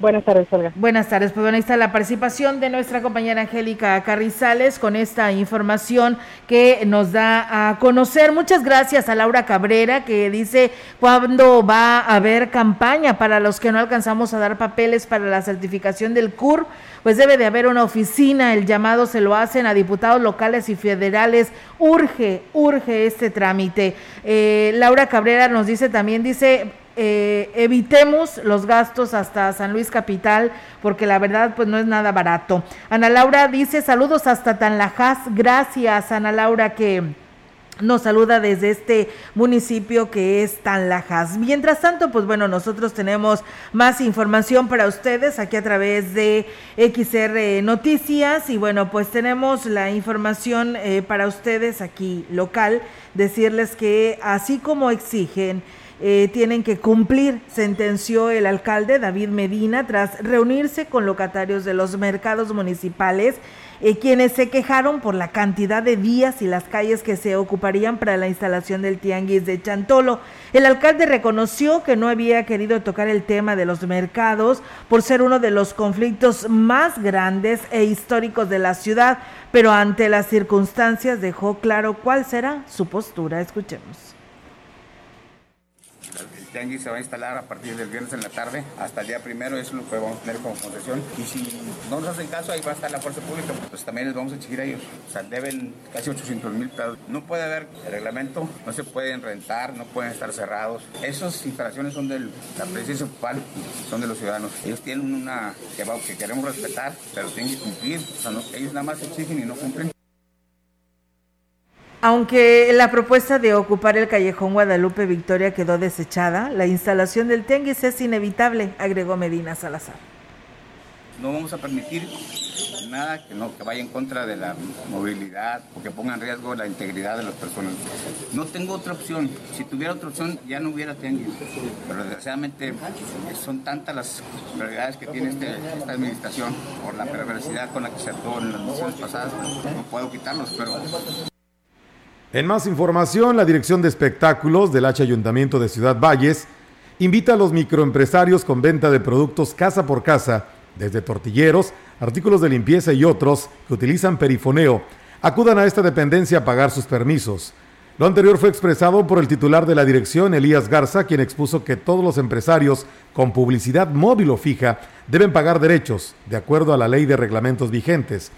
Speaker 29: Buenas tardes, Olga.
Speaker 3: Buenas tardes. Pues bueno, ahí está la participación de nuestra compañera Angélica Carrizales con esta información que nos da a conocer. Muchas gracias a Laura Cabrera que dice cuándo va a haber campaña para los que no alcanzamos a dar papeles para la certificación del CUR. Pues debe de haber una oficina, el llamado se lo hacen a diputados locales y federales. Urge, urge este trámite. Eh, Laura Cabrera nos dice también, dice, eh, evitemos los gastos hasta San Luis Capital, porque la verdad pues no es nada barato. Ana Laura dice saludos hasta Tanlajas, gracias Ana Laura que nos saluda desde este municipio que es Tanlajas. Mientras tanto, pues bueno, nosotros tenemos más información para ustedes aquí a través de XR Noticias y bueno, pues tenemos la información eh, para ustedes aquí local, decirles que así como exigen eh, tienen que cumplir, sentenció el alcalde David Medina tras reunirse con locatarios de los mercados municipales, eh, quienes se quejaron por la cantidad de días y las calles que se ocuparían para la instalación del tianguis de Chantolo. El alcalde reconoció que no había querido tocar el tema de los mercados por ser uno de los conflictos más grandes e históricos de la ciudad, pero ante las circunstancias dejó claro cuál será su postura. Escuchemos
Speaker 31: tianguis se va a instalar a partir del viernes en la tarde hasta el día primero, eso es lo que vamos a tener como concesión. Y si no nos hacen caso, ahí va a estar la fuerza pública, pues también les vamos a exigir a ellos. O sea, deben casi 800 mil pesos. No puede haber reglamento, no se pueden rentar, no pueden estar cerrados. Esas instalaciones son de la presidencia municipal, son de los ciudadanos. Ellos tienen una que, que queremos respetar, pero tienen que cumplir. O sea, ellos nada más exigen y no cumplen.
Speaker 3: Aunque la propuesta de ocupar el callejón Guadalupe Victoria quedó desechada, la instalación del tianguis es inevitable, agregó Medina Salazar.
Speaker 31: No vamos a permitir nada que, no, que vaya en contra de la movilidad o que ponga en riesgo la integridad de las personas. No tengo otra opción. Si tuviera otra opción ya no hubiera tianguis. Pero desgraciadamente son tantas las prioridades que tiene este, esta administración por la perversidad con la que se actuó en las misiones pasadas. No puedo quitarlos, pero
Speaker 5: en más información, la Dirección de Espectáculos del H Ayuntamiento de Ciudad Valles invita a los microempresarios con venta de productos casa por casa, desde tortilleros, artículos de limpieza y otros que utilizan perifoneo, acudan a esta dependencia a pagar sus permisos. Lo anterior fue expresado por el titular de la dirección, Elías Garza, quien expuso que todos los empresarios con publicidad móvil o fija deben pagar derechos, de acuerdo a la ley de reglamentos vigentes.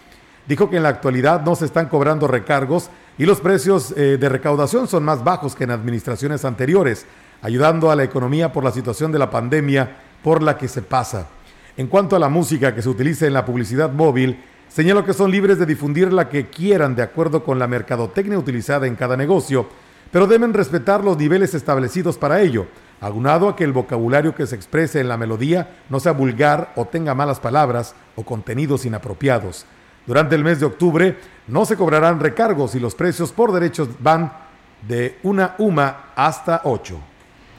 Speaker 5: Dijo que en la actualidad no se están cobrando recargos y los precios eh, de recaudación son más bajos que en administraciones anteriores, ayudando a la economía por la situación de la pandemia por la que se pasa. En cuanto a la música que se utiliza en la publicidad móvil, señaló que son libres de difundir la que quieran de acuerdo con la mercadotecnia utilizada en cada negocio, pero deben respetar los niveles establecidos para ello, aunado a que el vocabulario que se exprese en la melodía no sea vulgar o tenga malas palabras o contenidos inapropiados. Durante el mes de octubre no se cobrarán recargos y los precios por derechos van de una UMA hasta ocho.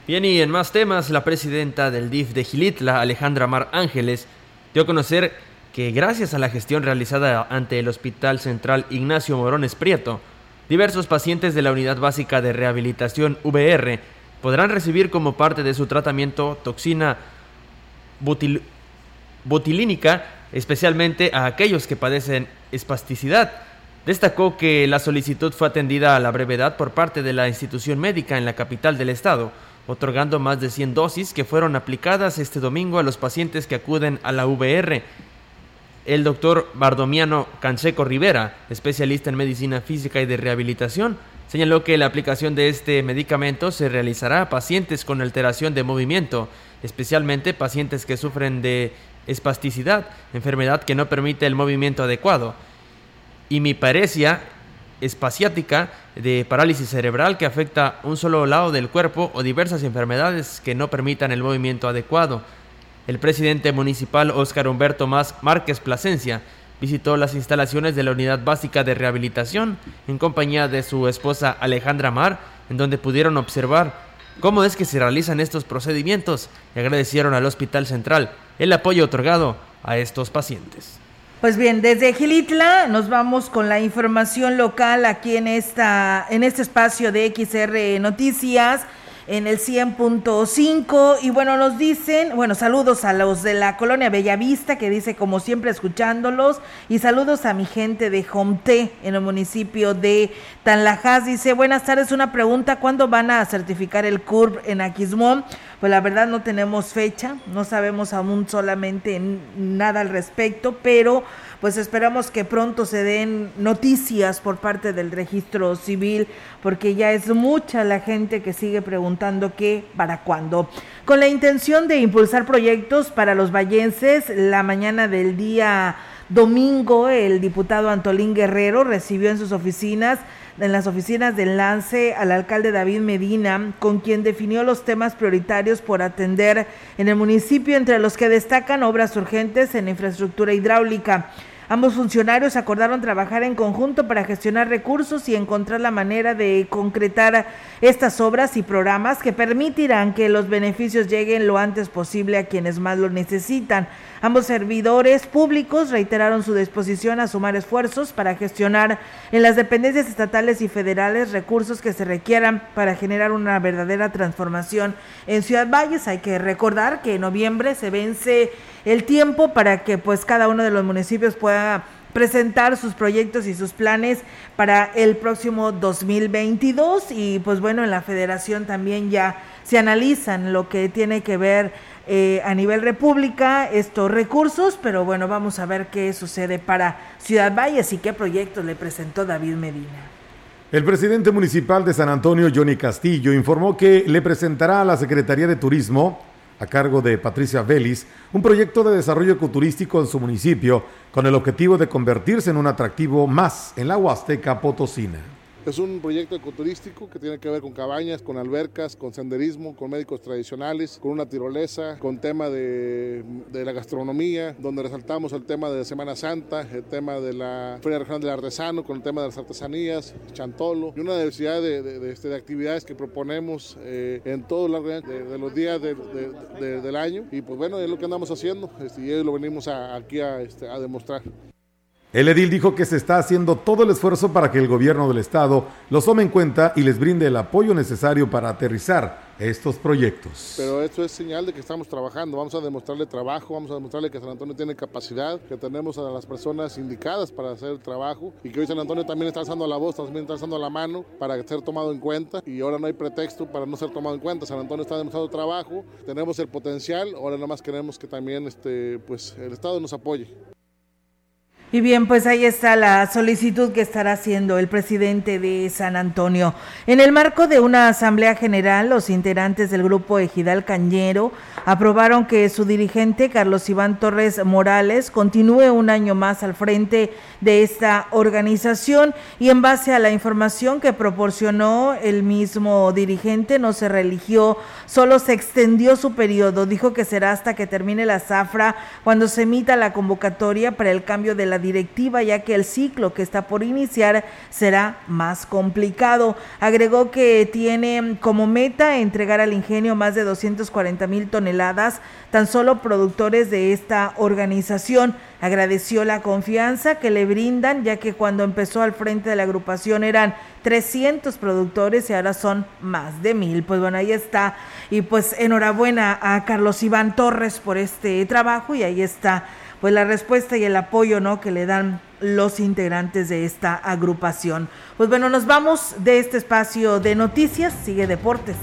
Speaker 4: Bien, y en más temas, la presidenta del DIF de Gilitla, Alejandra Mar Ángeles, dio a conocer que gracias a la gestión realizada ante el Hospital Central Ignacio Morones Prieto, diversos pacientes de la Unidad Básica de Rehabilitación VR podrán recibir como parte de su tratamiento toxina butil butilínica, especialmente a aquellos que padecen espasticidad. Destacó que la solicitud fue atendida a la brevedad por parte de la institución médica en la capital del estado, otorgando más de 100 dosis que fueron aplicadas este domingo a los pacientes que acuden a la VR. El doctor Bardomiano Canseco Rivera, especialista en medicina física y de rehabilitación, señaló que la aplicación de este medicamento se realizará a pacientes con alteración de movimiento, especialmente pacientes que sufren de espasticidad, enfermedad que no permite el movimiento adecuado, y mi parecia espaciática de parálisis cerebral que afecta un solo lado del cuerpo o diversas enfermedades que no permitan el movimiento adecuado. El presidente municipal Óscar Humberto Márquez Plasencia visitó las instalaciones de la Unidad Básica de Rehabilitación en compañía de su esposa Alejandra Mar, en donde pudieron observar cómo es que se realizan estos procedimientos y agradecieron al Hospital Central el apoyo otorgado a estos pacientes.
Speaker 3: Pues bien, desde Gilitla nos vamos con la información local aquí en esta en este espacio de XR Noticias en el 100.5 y bueno, nos dicen, bueno, saludos a los de la colonia Bellavista que dice como siempre escuchándolos y saludos a mi gente de Jomté en el municipio de Tanlajas. Dice, buenas tardes, una pregunta, ¿cuándo van a certificar el CURB en Aquismón? Pues la verdad no tenemos fecha, no sabemos aún solamente nada al respecto, pero pues esperamos que pronto se den noticias por parte del registro civil, porque ya es mucha la gente que sigue preguntando qué, para cuándo. Con la intención de impulsar proyectos para los vallenses, la mañana del día domingo el diputado Antolín Guerrero recibió en sus oficinas en las oficinas del Lance al alcalde David Medina, con quien definió los temas prioritarios por atender en el municipio, entre los que destacan obras urgentes en infraestructura hidráulica. Ambos funcionarios acordaron trabajar en conjunto para gestionar recursos y encontrar la manera de concretar estas obras y programas que permitirán que los beneficios lleguen lo antes posible a quienes más lo necesitan. Ambos servidores públicos reiteraron su disposición a sumar esfuerzos para gestionar en las dependencias estatales y federales recursos que se requieran para generar una verdadera transformación en Ciudad Valles. Hay que recordar que en noviembre se vence el tiempo para que pues cada uno de los municipios pueda presentar sus proyectos y sus planes para el próximo 2022 y pues bueno en la federación también ya se analizan lo que tiene que ver eh, a nivel república estos recursos, pero bueno, vamos a ver qué sucede para Ciudad Valles y qué proyectos le presentó David Medina.
Speaker 5: El presidente municipal de San Antonio, Johnny Castillo, informó que le presentará a la Secretaría de Turismo, a cargo de Patricia Vélez, un proyecto de desarrollo ecoturístico en su municipio con el objetivo de convertirse en un atractivo más en la Huasteca Potosina.
Speaker 32: Es un proyecto ecoturístico que tiene que ver con cabañas, con albercas, con senderismo, con médicos tradicionales, con una tirolesa, con tema de, la gastronomía, donde resaltamos el tema de Semana Santa, el tema de la Feria Regional del Artesano, con el tema de las artesanías, chantolo, y una diversidad de, este, actividades que proponemos eh, en todo el de, los días del año. Y pues bueno, es lo que andamos haciendo este, y lo venimos aquí a, este, a demostrar.
Speaker 5: El edil dijo que se está haciendo todo el esfuerzo para que el gobierno del estado los tome en cuenta y les brinde el apoyo necesario para aterrizar estos proyectos.
Speaker 32: Pero esto es señal de que estamos trabajando, vamos a demostrarle trabajo, vamos a demostrarle que San Antonio tiene capacidad, que tenemos a las personas indicadas para hacer el trabajo y que hoy San Antonio también está alzando la voz, también está alzando la mano para ser tomado en cuenta y ahora no hay pretexto para no ser tomado en cuenta. San Antonio está demostrando trabajo, tenemos el potencial, ahora nada más queremos que también este, pues, el Estado nos apoye.
Speaker 3: Y bien, pues ahí está la solicitud que estará haciendo el presidente de San Antonio. En el marco de una asamblea general, los integrantes del grupo Ejidal Cañero aprobaron que su dirigente, Carlos Iván Torres Morales, continúe un año más al frente de esta organización y en base a la información que proporcionó el mismo dirigente, no se religió, solo se extendió su periodo. Dijo que será hasta que termine la zafra cuando se emita la convocatoria para el cambio de la directiva, ya que el ciclo que está por iniciar será más complicado. Agregó que tiene como meta entregar al ingenio más de 240 mil toneladas, tan solo productores de esta organización. Agradeció la confianza que le brindan, ya que cuando empezó al frente de la agrupación eran 300 productores y ahora son más de mil. Pues bueno, ahí está. Y pues enhorabuena a Carlos Iván Torres por este trabajo y ahí está pues la respuesta y el apoyo ¿no? que le dan los integrantes de esta agrupación. Pues bueno, nos vamos de este espacio de noticias, sigue deportes.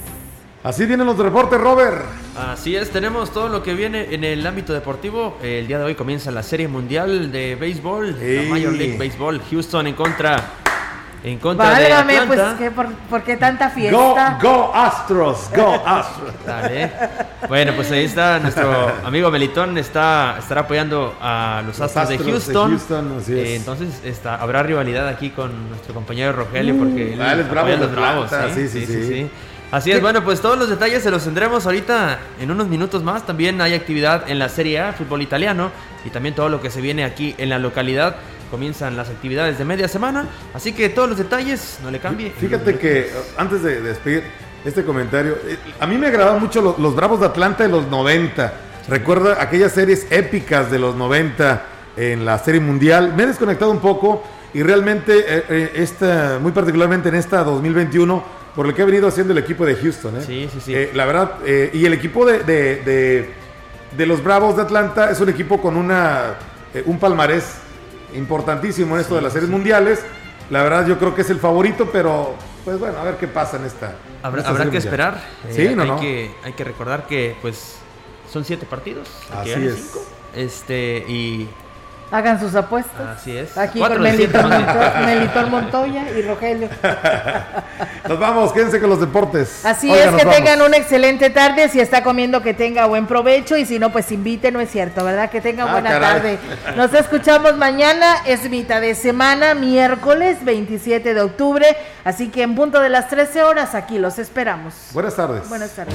Speaker 5: Así vienen los reportes, Robert.
Speaker 4: Así es, tenemos todo lo que viene en el ámbito deportivo. El día de hoy comienza la Serie Mundial de Béisbol, la Major League Baseball. Houston en contra en contra
Speaker 3: Válgame,
Speaker 4: de Atlanta.
Speaker 3: pues, ¿qué, por, por qué tanta fiesta?
Speaker 5: Go, go Astros, go [laughs] Astros.
Speaker 4: Dale. Bueno, pues ahí está nuestro amigo Melitón, está, estará apoyando a los
Speaker 5: Los
Speaker 4: Astros, de
Speaker 5: Astros de
Speaker 4: Houston.
Speaker 5: Houston, así es.
Speaker 4: Eh, entonces está, habrá rivalidad aquí con nuestro compañero Rogelio porque él
Speaker 5: Ah, él es bravo
Speaker 4: apoya a los bravos.
Speaker 5: Atlanta,
Speaker 4: ¿sí?
Speaker 5: sí, sí, sí.
Speaker 4: Así es, bueno, pues todos los detalles se los tendremos ahorita en unos minutos más. También hay actividad en la Serie A, fútbol italiano, y también todo lo que se viene aquí en la localidad. Comienzan las actividades de media semana, así que todos los detalles, no le cambie.
Speaker 5: Fíjate que antes de despedir este comentario, eh, a mí me agradaban mucho los, los Bravos de Atlanta de los 90. Recuerda aquellas series épicas de los 90 en la Serie Mundial. Me he desconectado un poco y realmente, eh, eh, esta, muy particularmente en esta 2021, por lo que ha venido haciendo el equipo de Houston. ¿eh?
Speaker 4: Sí, sí, sí.
Speaker 5: Eh, la verdad, y el equipo de, de- de- de los Bravos de Atlanta es un equipo con una, un palmarés importantísimo en esto de las series mundiales. La verdad, yo creo que es el favorito, pero pues bueno, a ver qué pasa en esta. en
Speaker 4: Habrá,
Speaker 5: esta
Speaker 4: habrá
Speaker 5: serie
Speaker 4: que
Speaker 5: mundial.
Speaker 4: esperar.
Speaker 5: Sí,
Speaker 4: Eh,
Speaker 5: no,
Speaker 4: hay
Speaker 5: no.
Speaker 4: Que, hay que recordar que pues son siete partidos.
Speaker 5: Así es.
Speaker 4: cinco. Este, y
Speaker 3: Hagan sus apuestas.
Speaker 4: así es.
Speaker 3: Aquí
Speaker 4: Cuatro
Speaker 3: con Melitón,
Speaker 4: más bien.
Speaker 3: Monto- Melitón Montoya y Rogelio. [laughs]
Speaker 5: Nos vamos, quédense con los deportes.
Speaker 3: Así es, que
Speaker 5: vamos.
Speaker 3: tengan una excelente tarde. Si está comiendo, que tenga buen provecho. Y si no, pues invite, no es cierto, ¿verdad? Que tengan
Speaker 5: Ah,
Speaker 3: buena
Speaker 5: caray.
Speaker 3: tarde. Nos escuchamos mañana. Es mitad de semana, miércoles 27 de octubre. Así que en punto de las 13 horas, aquí los esperamos.
Speaker 5: Buenas tardes.
Speaker 3: Buenas tardes.